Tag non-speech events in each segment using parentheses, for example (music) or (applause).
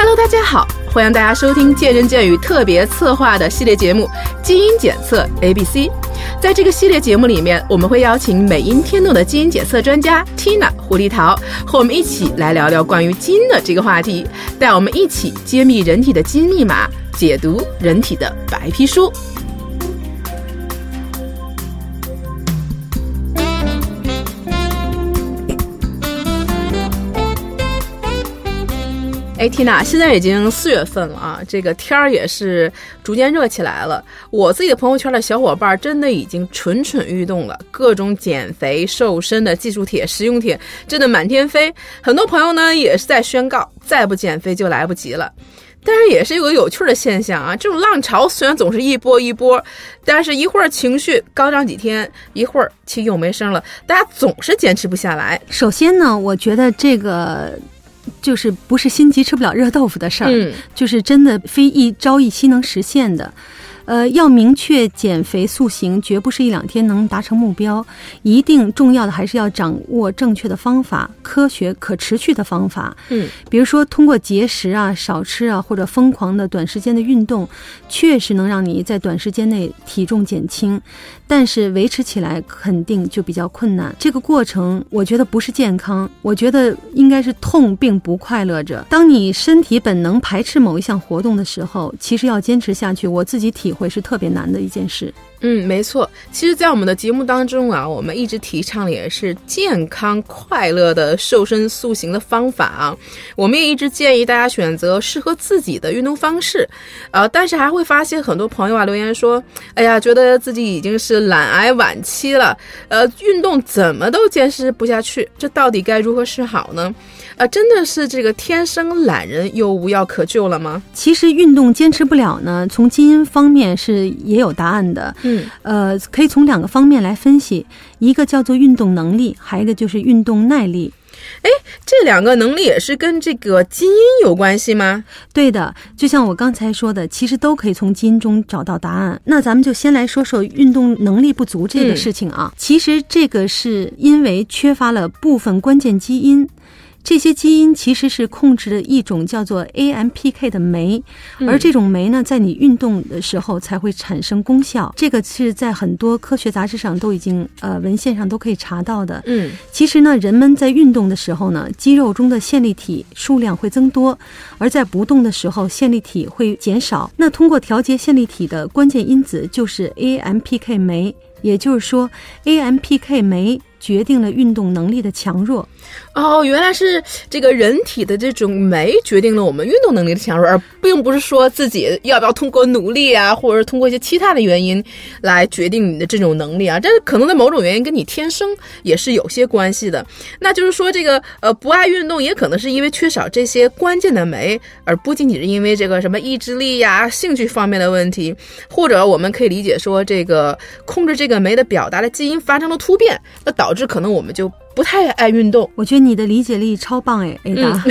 Hello，大家好，欢迎大家收听见人见语特别策划的系列节目《基因检测 A B C》。在这个系列节目里面，我们会邀请美音天动的基因检测专家 Tina 胡丽桃和我们一起来聊聊关于基因的这个话题，带我们一起揭秘人体的基因密码，解读人体的白皮书。哎缇娜现在已经四月份了啊，这个天儿也是逐渐热起来了。我自己的朋友圈的小伙伴真的已经蠢蠢欲动了，各种减肥瘦身的技术帖、实用帖真的满天飞。很多朋友呢也是在宣告，再不减肥就来不及了。但是也是有个有趣的现象啊，这种浪潮虽然总是一波一波，但是一会儿情绪高涨几天，一会儿气又没声了，大家总是坚持不下来。首先呢，我觉得这个。就是不是心急吃不了热豆腐的事儿，就是真的非一朝一夕能实现的。呃，要明确减肥塑形，绝不是一两天能达成目标。一定重要的还是要掌握正确的方法，科学可持续的方法。嗯，比如说通过节食啊、少吃啊，或者疯狂的短时间的运动，确实能让你在短时间内体重减轻，但是维持起来肯定就比较困难。这个过程我觉得不是健康，我觉得应该是痛并不快乐着。当你身体本能排斥某一项活动的时候，其实要坚持下去，我自己体。会是特别难的一件事。嗯，没错。其实，在我们的节目当中啊，我们一直提倡的也是健康快乐的瘦身塑形的方法啊。我们也一直建议大家选择适合自己的运动方式。呃，但是还会发现很多朋友啊留言说：“哎呀，觉得自己已经是懒癌晚期了，呃，运动怎么都坚持不下去，这到底该如何是好呢？”啊，真的是这个天生懒人又无药可救了吗？其实运动坚持不了呢，从基因方面是也有答案的。嗯，呃，可以从两个方面来分析，一个叫做运动能力，还有一个就是运动耐力。哎，这两个能力也是跟这个基因有关系吗？对的，就像我刚才说的，其实都可以从基因中找到答案。那咱们就先来说说运动能力不足这个事情啊。其实这个是因为缺乏了部分关键基因。这些基因其实是控制着一种叫做 AMPK 的酶，而这种酶呢，在你运动的时候才会产生功效。这个是在很多科学杂志上都已经呃文献上都可以查到的。嗯，其实呢，人们在运动的时候呢，肌肉中的线粒体数量会增多，而在不动的时候，线粒体会减少。那通过调节线粒体的关键因子就是 AMPK 酶，也就是说，AMPK 酶决定了运动能力的强弱。哦，原来是这个人体的这种酶决定了我们运动能力的强弱，而并不是说自己要不要通过努力啊，或者是通过一些其他的原因来决定你的这种能力啊。这可能在某种原因跟你天生也是有些关系的。那就是说，这个呃不爱运动，也可能是因为缺少这些关键的酶，而不仅仅是因为这个什么意志力呀、兴趣方面的问题，或者我们可以理解说，这个控制这这个酶的表达的基因发生了突变，那导致可能我们就。不太爱运动，我觉得你的理解力超棒哎，A 达。(laughs)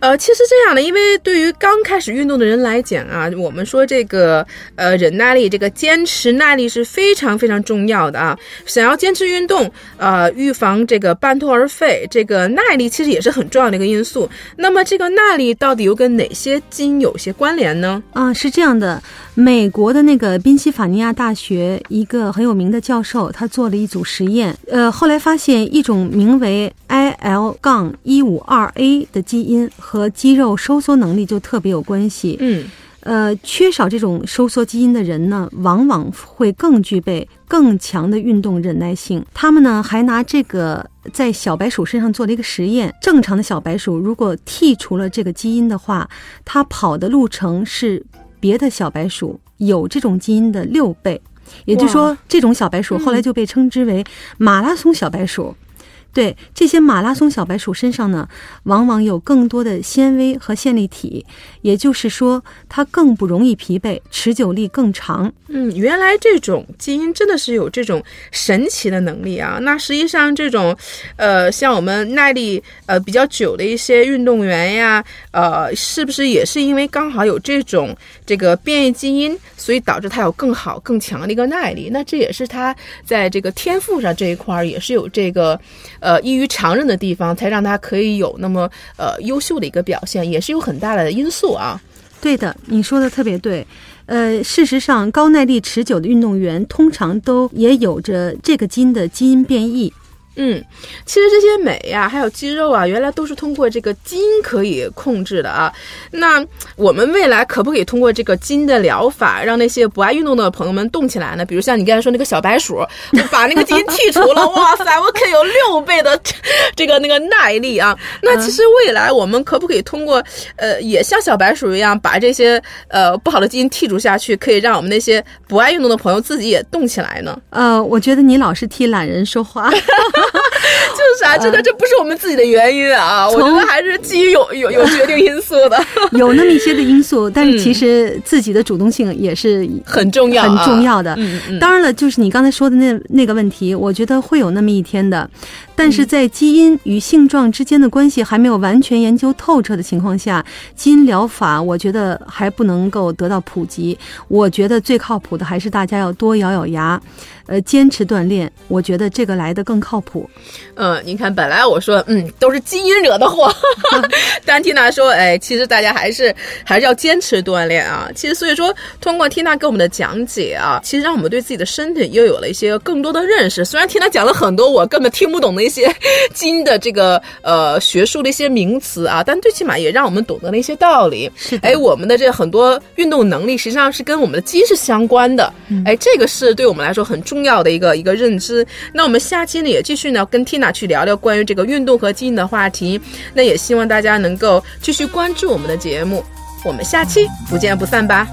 呃，其实这样的，因为对于刚开始运动的人来讲啊，我们说这个呃忍耐力、这个坚持耐力是非常非常重要的啊。想要坚持运动，呃，预防这个半途而废，这个耐力其实也是很重要的一个因素。那么这个耐力到底又跟哪些基因有些关联呢？啊，是这样的，美国的那个宾夕法尼亚大学一个很有名的教授，他做了一组实验，呃，后来发现一种名为 IL 杠一五二 A 的基因。和肌肉收缩能力就特别有关系。嗯，呃，缺少这种收缩基因的人呢，往往会更具备更强的运动忍耐性。他们呢，还拿这个在小白鼠身上做了一个实验。正常的小白鼠如果剔除了这个基因的话，它跑的路程是别的小白鼠有这种基因的六倍。也就是说，这种小白鼠后来就被称之为马拉松小白鼠。对这些马拉松小白鼠身上呢，往往有更多的纤维和线粒体，也就是说，它更不容易疲惫，持久力更长。嗯，原来这种基因真的是有这种神奇的能力啊！那实际上这种，呃，像我们耐力呃比较久的一些运动员呀，呃，是不是也是因为刚好有这种这个变异基因，所以导致他有更好更强的一个耐力？那这也是他在这个天赋上这一块儿也是有这个。呃异于常人的地方，才让他可以有那么呃优秀的一个表现，也是有很大的因素啊。对的，你说的特别对。呃，事实上，高耐力持久的运动员通常都也有着这个基因的基因变异。嗯，其实这些美呀，还有肌肉啊，原来都是通过这个基因可以控制的啊。那我们未来可不可以通过这个基因的疗法，让那些不爱运动的朋友们动起来呢？比如像你刚才说那个小白鼠，把那个基因剔除了，哇塞，我可以有六倍的这个那个耐力啊。(laughs) 那其实未来我们可不可以通过呃，也像小白鼠一样，把这些呃不好的基因剔除下去，可以让我们那些不爱运动的朋友自己也动起来呢？呃，我觉得你老是替懒人说话。(laughs) 哈 (laughs) 哈就是啊，真的，这不是我们自己的原因啊，我觉得还是基于有有有决定因素的，(laughs) 有那么一些的因素，(laughs) 但是其实自己的主动性也是很重要、很重要的。当然了，就是你刚才说的那那个问题，我觉得会有那么一天的，但是在基因与性状之间的关系还没有完全研究透彻的情况下，基因疗法我觉得还不能够得到普及。我觉得最靠谱的还是大家要多咬咬牙。呃，坚持锻炼，我觉得这个来的更靠谱。嗯，您看，本来我说，嗯，都是基因惹的祸，(laughs) 但缇娜说，哎，其实大家还是还是要坚持锻炼啊。其实，所以说，通过缇娜给我们的讲解啊，其实让我们对自己的身体又有了一些更多的认识。虽然缇娜讲了很多我根本听不懂的一些基因的这个呃学术的一些名词啊，但最起码也让我们懂得了一些道理。是，哎，我们的这很多运动能力实际上是跟我们的基因是相关的。哎，这个是对我们来说很重。要的一个一个认知。那我们下期呢也继续呢跟 Tina 去聊聊关于这个运动和基因的话题。那也希望大家能够继续关注我们的节目。我们下期不见不散吧。